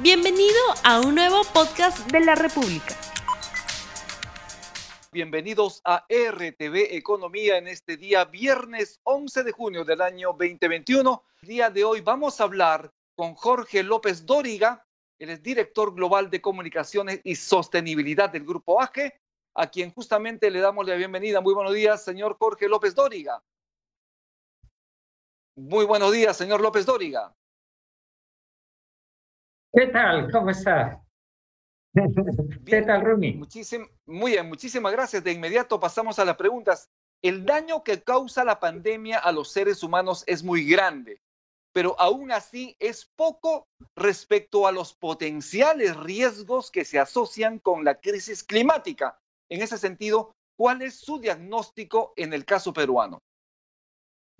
Bienvenido a un nuevo podcast de la República. Bienvenidos a RTV Economía en este día viernes 11 de junio del año 2021. El día de hoy vamos a hablar con Jorge López Dóriga, él es director global de comunicaciones y sostenibilidad del Grupo AGE, a quien justamente le damos la bienvenida. Muy buenos días, señor Jorge López Dóriga. Muy buenos días, señor López Dóriga. ¿Qué tal? ¿Cómo está? ¿Qué tal, Rumi? muy bien, muchísimas gracias. De inmediato pasamos a las preguntas. El daño que causa la pandemia a los seres humanos es muy grande, pero aún así es poco respecto a los potenciales riesgos que se asocian con la crisis climática. En ese sentido, ¿cuál es su diagnóstico en el caso peruano?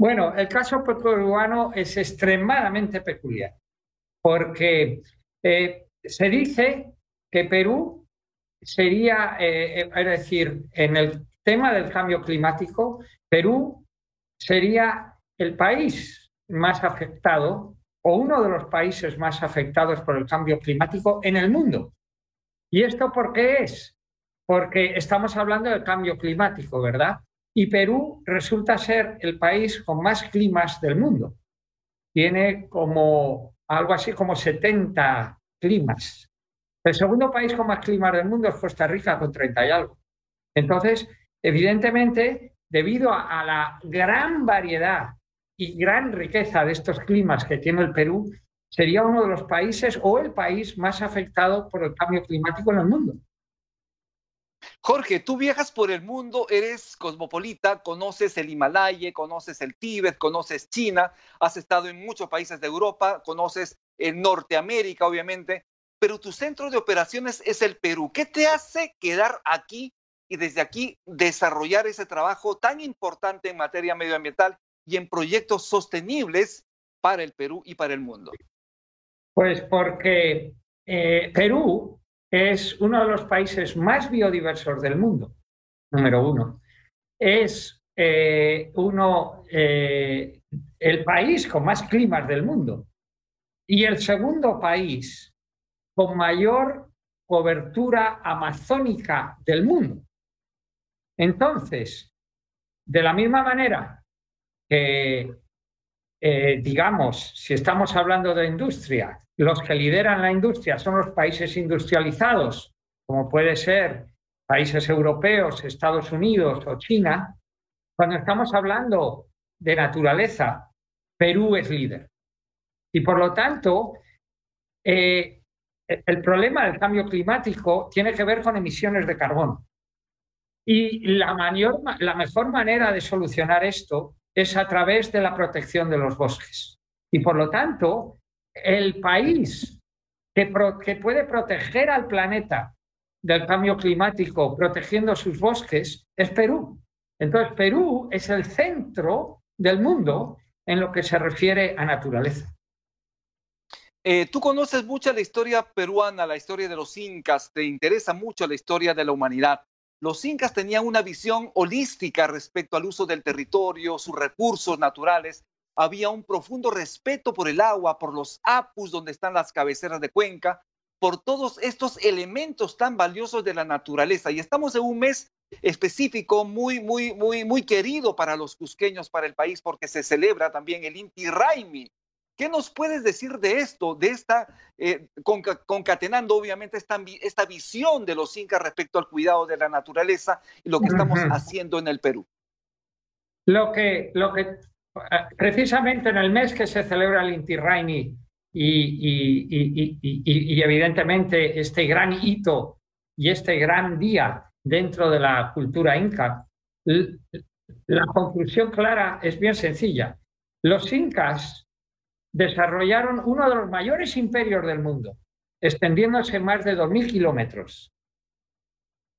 Bueno, el caso peruano es extremadamente peculiar, porque eh, se dice que Perú sería, eh, eh, es decir, en el tema del cambio climático, Perú sería el país más afectado o uno de los países más afectados por el cambio climático en el mundo. ¿Y esto por qué es? Porque estamos hablando del cambio climático, ¿verdad? Y Perú resulta ser el país con más climas del mundo. Tiene como algo así como 70 climas. El segundo país con más climas del mundo es Costa Rica, con 30 y algo. Entonces, evidentemente, debido a, la gran variedad y gran riqueza de estos climas que tiene el Perú, sería uno de los países o el país más afectado por el cambio climático en el mundo. Jorge, tú viajas por el mundo, eres cosmopolita, conoces el Himalaya, conoces el Tíbet, conoces China, has estado en muchos países de Europa, conoces en Norteamérica, obviamente, pero tu centro de operaciones es el Perú. ¿Qué te hace quedar aquí y desde aquí desarrollar ese trabajo tan importante en materia medioambiental y en proyectos sostenibles para el Perú y para el mundo? Pues porque eh, Perú es uno de los países más biodiversos del mundo, número uno. Es eh, uno, eh, el país con más climas del mundo. Y el segundo país con mayor cobertura amazónica del mundo. Entonces, de la misma manera que, eh, digamos, si estamos hablando de industria, los que lideran la industria son los países industrializados, como puede ser países europeos, Estados Unidos o China, cuando estamos hablando de naturaleza, Perú es líder. Y por lo tanto, eh, el problema del cambio climático tiene que ver con emisiones de carbono. Y la, mayor, la mejor manera de solucionar esto es a través de la protección de los bosques. Y por lo tanto, el país que, puede proteger al planeta del cambio climático protegiendo sus bosques es Perú. Entonces, Perú es el centro del mundo en lo que se refiere a naturaleza. Eh, tú conoces mucho la historia peruana, la historia de los incas, te interesa mucho la historia de la humanidad. Los incas tenían una visión holística respecto al uso del territorio, sus recursos naturales. Había un profundo respeto por el agua, por los apus donde están las cabeceras de cuenca, por todos estos elementos tan valiosos de la naturaleza. Y estamos en un mes específico muy, muy, muy, muy querido para los cusqueños, para el país, porque se celebra también el Inti Raimi, ¿Qué nos puedes decir de esto, de esta, eh, concatenando obviamente esta, esta visión de los incas respecto al cuidado de la naturaleza y lo que estamos haciendo en el Perú? Lo que, lo que, precisamente en el mes que se celebra el Inti Raymi y, y, evidentemente este gran hito y este gran día dentro de la cultura inca, la conclusión clara es bien sencilla. Los incas desarrollaron uno de los mayores imperios del mundo, extendiéndose más de 2.000 kilómetros,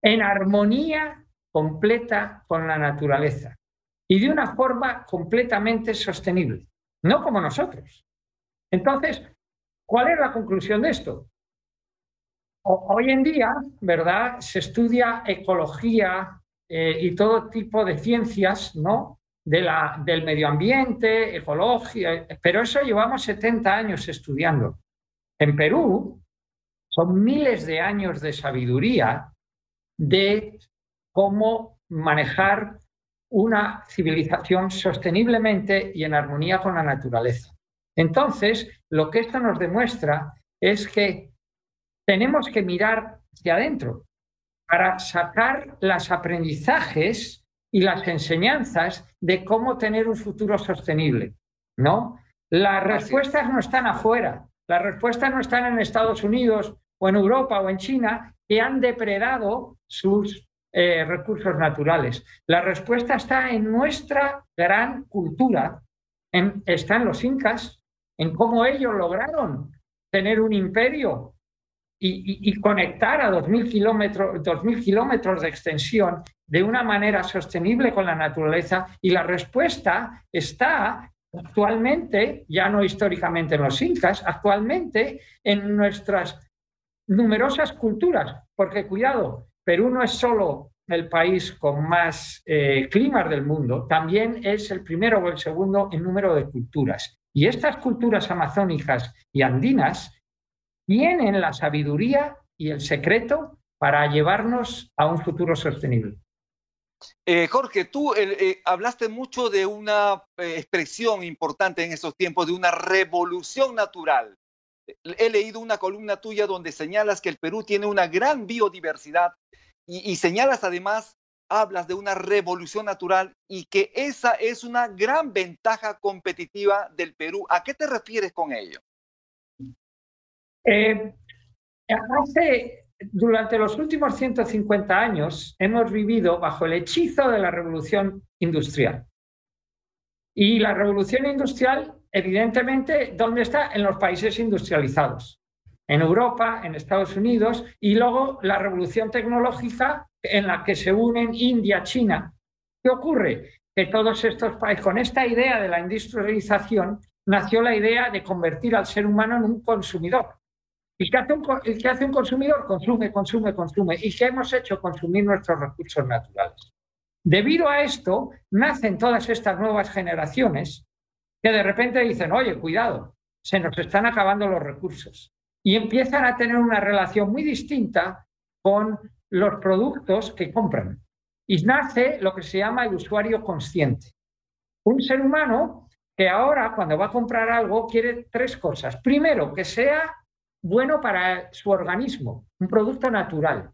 en armonía completa con la naturaleza y de una forma completamente sostenible, no como nosotros. Entonces, ¿cuál es la conclusión de esto? hoy en día, ¿verdad? Se estudia ecología eh, y todo tipo de ciencias, ¿no? De la, del medio ambiente, ecología, pero eso llevamos 70 años estudiando. En Perú, son miles de años de sabiduría de cómo manejar una civilización sosteniblemente y en armonía con la naturaleza. Entonces, lo que esto nos demuestra es que tenemos que mirar hacia adentro para sacar los aprendizajes y las enseñanzas de cómo tener un futuro sostenible, ¿no? Las respuestas no están afuera, las respuestas no están en Estados Unidos o en Europa o en China, que han depredado sus eh, recursos naturales. La respuesta está en nuestra gran cultura, en, está en los incas, en cómo ellos lograron tener un imperio y, conectar a 2.000 kilómetros, 2000 kilómetros de extensión de una manera sostenible con la naturaleza. Y la respuesta está actualmente, ya no históricamente en los incas, actualmente en nuestras numerosas culturas. Porque cuidado, Perú no es solo el país con más eh, climas del mundo, también es el primero o el segundo en número de culturas. Y estas culturas amazónicas y andinas tienen la sabiduría y el secreto para llevarnos a un futuro sostenible. Eh, Jorge, tú eh, hablaste mucho de una expresión importante en estos tiempos, de una revolución natural. He leído una columna tuya donde señalas que el Perú tiene una gran biodiversidad y, señalas además, hablas de una revolución natural y que esa es una gran ventaja competitiva del Perú. ¿A qué te refieres con ello? Eh, durante los últimos 150 años hemos vivido bajo el hechizo de la revolución industrial. Y la revolución industrial, evidentemente, ¿dónde está? En los países industrializados en Europa, en Estados Unidos, y luego la revolución tecnológica en la que se unen India, China. ¿Qué ocurre? Que todos estos países, con esta idea de la industrialización, nació la idea de convertir al ser humano en un consumidor. ¿Y qué hace un, qué hace un consumidor? Consume, consume, consume. ¿Y qué hemos hecho? Consumir nuestros recursos naturales. Debido a esto, nacen todas estas nuevas generaciones que de repente dicen, oye, cuidado, se nos están acabando los recursos y empiezan a tener una relación muy distinta con los productos que compran. Y nace lo que se llama el usuario consciente. Un ser humano que ahora cuando va a comprar algo quiere tres cosas. Primero, que sea bueno para su organismo, un producto natural.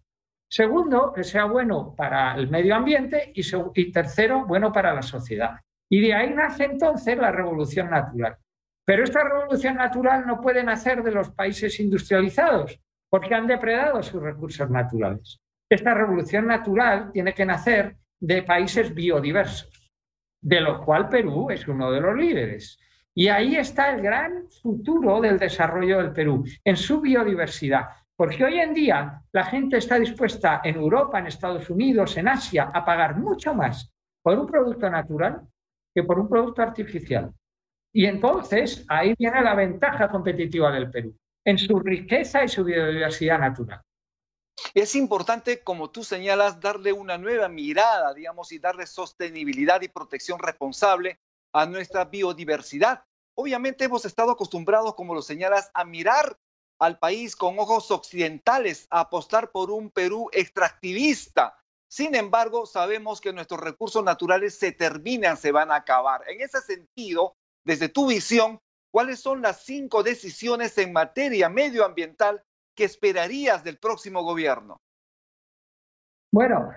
Segundo, que sea bueno para el medio ambiente y, y tercero, bueno para la sociedad. Y de ahí nace entonces la revolución natural. Pero esta revolución natural no puede nacer de los países industrializados, porque han depredado sus recursos naturales. Esta revolución natural tiene que nacer de países biodiversos, de los cuales Perú es uno de los líderes. Y ahí está el gran futuro del desarrollo del Perú, en su biodiversidad. Porque hoy en día la gente está dispuesta en Europa, en Estados Unidos, en Asia, a pagar mucho más por un producto natural que por un producto artificial. Y entonces ahí viene la ventaja competitiva del Perú, en su riqueza y su biodiversidad natural. Es importante, como tú señalas, darle una nueva mirada, digamos, y darle sostenibilidad y protección responsable a nuestra biodiversidad. Obviamente hemos estado acostumbrados, como lo señalas, a mirar al país con ojos occidentales, a apostar por un Perú extractivista. Sin embargo, sabemos que nuestros recursos naturales se terminan, se van a acabar. En ese sentido, desde tu visión, ¿cuáles son las cinco decisiones en materia medioambiental que esperarías del próximo gobierno? Bueno,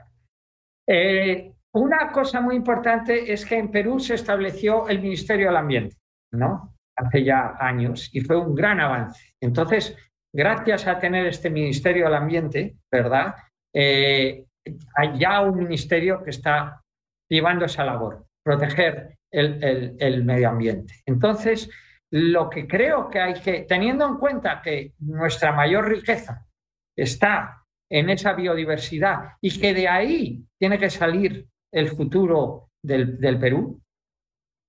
eh, una cosa muy importante es que en Perú se estableció el Ministerio del Ambiente, ¿no? Hace ya años y fue un gran avance. Entonces, gracias a tener este Ministerio del Ambiente, ¿verdad? Eh, hay ya un ministerio que está llevando esa labor, proteger el, medio ambiente. Entonces, lo que creo que hay que, teniendo en cuenta que nuestra mayor riqueza está en esa biodiversidad y que de ahí tiene que salir el futuro del, del, Perú,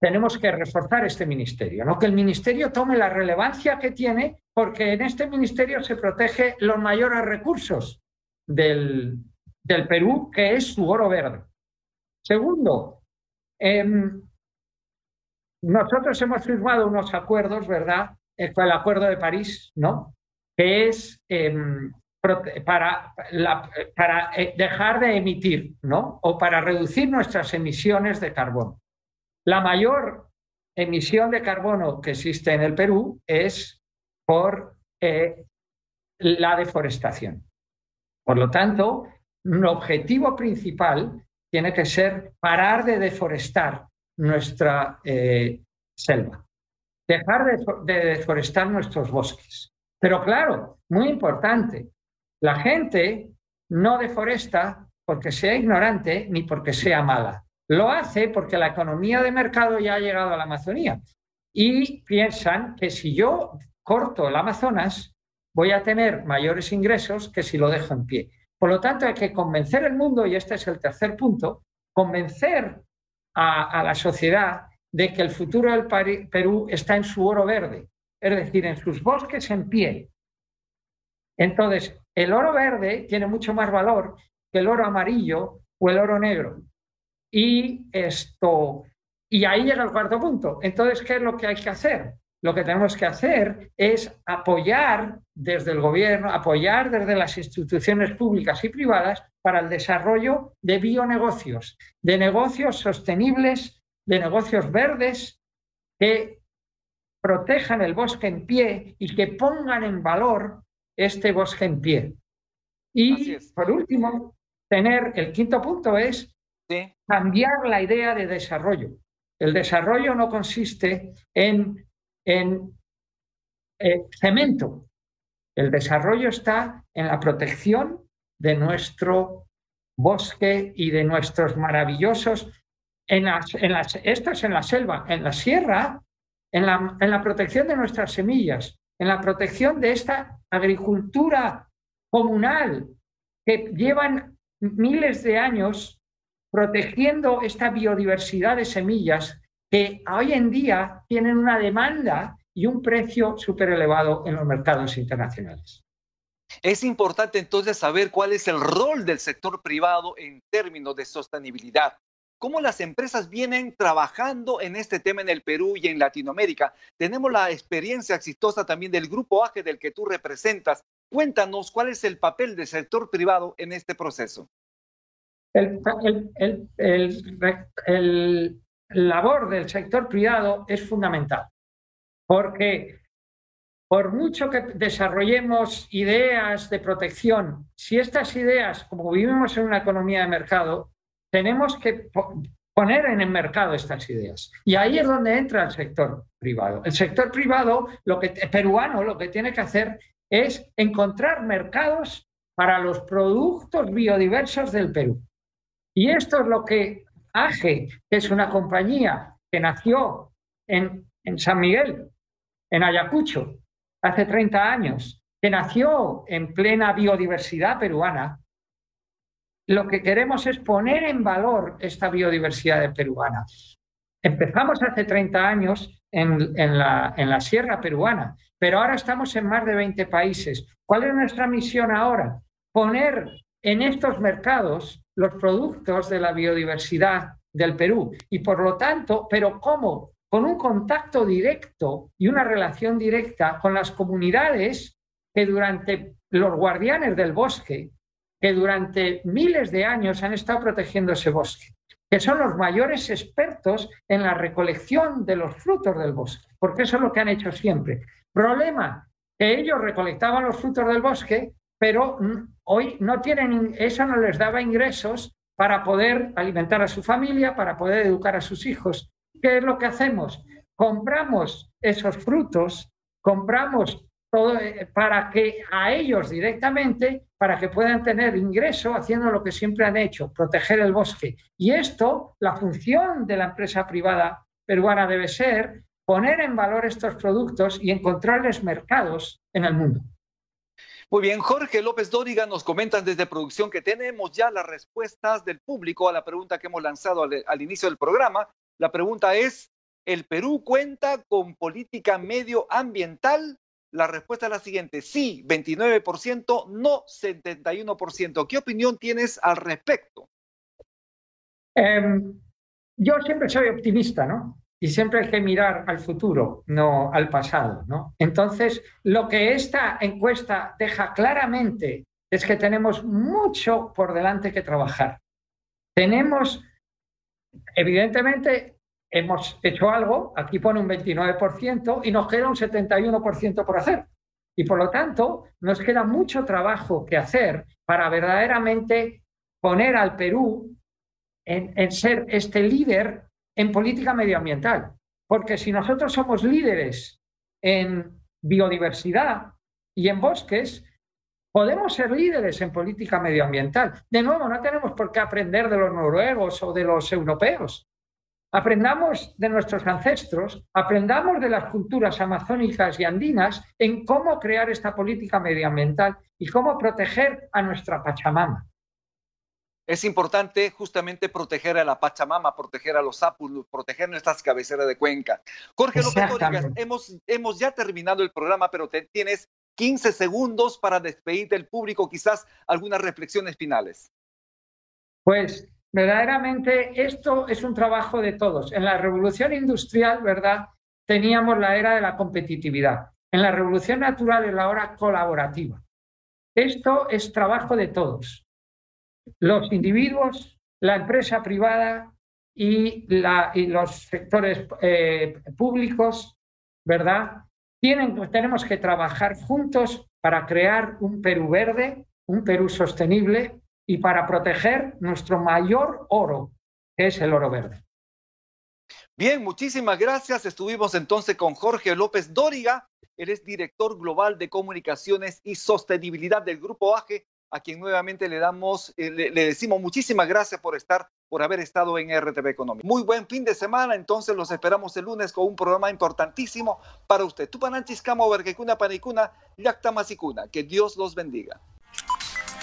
tenemos que reforzar este ministerio, ¿no? que el ministerio tome la relevancia que tiene, porque en este ministerio se protege los mayores recursos del, del Perú, que es su oro verde. Segundo, eh, nosotros hemos firmado unos acuerdos, ¿verdad? El Acuerdo de París, ¿no? que es em, para, para eh, dejar de emitir, ¿no? O para reducir nuestras emisiones de carbono. La mayor emisión de carbono que existe en el Perú es por eh, la deforestación. Por lo tanto, un objetivo principal tiene que ser parar de deforestar nuestra eh, selva, dejar de, deforestar nuestros bosques. Pero claro, muy importante, la gente no deforesta porque sea ignorante ni porque sea mala. Lo hace porque la economía de mercado ya ha llegado a la Amazonía y piensan que si yo corto el Amazonas voy a tener mayores ingresos que si lo dejo en pie. Por lo tanto, hay que convencer al mundo, y este es el tercer punto, convencer a, la sociedad de que el futuro del Perú está en su oro verde, es decir, en sus bosques en pie. Entonces, el oro verde tiene mucho más valor que el oro amarillo o el oro negro. Y esto, y ahí llega el cuarto punto. Entonces, ¿qué es lo que hay que hacer? Lo que tenemos que hacer es apoyar desde el gobierno, apoyar desde las instituciones públicas y privadas para el desarrollo de bionegocios, de negocios sostenibles, de negocios verdes que protejan el bosque en pie y que pongan en valor este bosque en pie. Y por último, tener el quinto punto es cambiar la idea de desarrollo. El desarrollo no consiste en, en eh, cemento. El desarrollo está en la protección de nuestro bosque y de nuestros maravillosos, en las, en las, esto es en la selva, en la sierra, en la, en la protección de nuestras semillas, en la protección de esta agricultura comunal que llevan miles de años protegiendo esta biodiversidad de semillas que hoy en día tienen una demanda y un precio súper elevado en los mercados internacionales. Es importante entonces saber cuál es el rol del sector privado en términos de sostenibilidad. ¿Cómo las empresas vienen trabajando en este tema en el Perú y en Latinoamérica? Tenemos la experiencia exitosa también del Grupo AGE del que tú representas. Cuéntanos cuál es el papel del sector privado en este proceso. El, el labor del sector privado es fundamental, porque por mucho que desarrollemos ideas de protección, si estas ideas, como vivimos en una economía de mercado, tenemos que poner en el mercado estas ideas. Y ahí es donde entra el sector privado. El sector privado, lo que, peruano, lo que tiene que hacer es encontrar mercados para los productos biodiversos del Perú. Y esto es lo que AGE, que es una compañía que nació en, en San Miguel, en Ayacucho, hace 30 años, que nació en plena biodiversidad peruana, lo que queremos es poner en valor esta biodiversidad peruana. Empezamos hace 30 años en, la, sierra peruana, pero ahora estamos en más de 20 países. ¿Cuál es nuestra misión ahora? Poner en estos mercados los productos de la biodiversidad del Perú. Y por lo tanto, pero ¿cómo? con un contacto directo y una relación directa con las comunidades que durante los guardianes del bosque, que durante miles de años han estado protegiendo ese bosque, que son los mayores expertos en la recolección de los frutos del bosque, porque eso es lo que han hecho siempre. Problema, que ellos recolectaban los frutos del bosque, pero hoy no tienen, eso no les daba ingresos para poder alimentar a su familia, para poder educar a sus hijos. ¿Qué es lo que hacemos? Compramos esos frutos, compramos eh, para que a ellos directamente, para que puedan tener ingreso haciendo lo que siempre han hecho, proteger el bosque. Y esto, la función de la empresa privada peruana debe ser poner en valor estos productos y encontrarles mercados en el mundo. Muy bien, Jorge López Dóriga nos comentan desde producción que tenemos ya las respuestas del público a la pregunta que hemos lanzado al inicio del programa. La pregunta es, ¿el Perú cuenta con política medioambiental? La respuesta es la siguiente, sí, 29%, no 71%. ¿Qué opinión tienes al respecto? Em, yo siempre soy optimista, ¿no? y siempre hay que mirar al futuro, no al pasado. ¿no? Entonces, lo que esta encuesta deja claramente es que tenemos mucho por delante que trabajar. Tenemos, evidentemente, hemos hecho algo, aquí pone un 29% y nos queda un 71% por hacer. Y por lo tanto, nos queda mucho trabajo que hacer para verdaderamente poner al Perú en, en ser este líder en política medioambiental. Porque si nosotros somos líderes en biodiversidad y en bosques, podemos ser líderes en política medioambiental. De nuevo, no tenemos por qué aprender de los noruegos o de los europeos. Aprendamos de nuestros ancestros, aprendamos de las culturas amazónicas y andinas en cómo crear esta política medioambiental y cómo proteger a nuestra Pachamama es importante justamente proteger a la Pachamama, proteger a los sapos, proteger nuestras cabeceras de cuenca. Jorge López hemos, hemos ya terminado el programa, pero te, tienes 15 segundos para despedir del público, quizás algunas reflexiones finales. Pues verdaderamente esto es un trabajo de todos. En la revolución industrial, ¿verdad? Teníamos la era de la competitividad. En la revolución natural es la hora colaborativa. Esto es trabajo de todos los individuos, la empresa privada y, los sectores eh, públicos, ¿verdad? Tienen, tenemos que trabajar juntos para crear un Perú verde, un Perú sostenible y para proteger nuestro mayor oro, que es el oro verde. Bien, muchísimas gracias. Estuvimos entonces con Jorge López Dóriga. Él es director global de comunicaciones y sostenibilidad del Grupo AGE a quien nuevamente le damos, eh, le, decimos muchísimas gracias por estar, por haber estado en RTV Económico. Muy buen fin de semana, entonces los esperamos el lunes con un programa importantísimo para usted. Tupananchis Vergecuna Panicuna, Yactamasicuna. Que Dios los bendiga.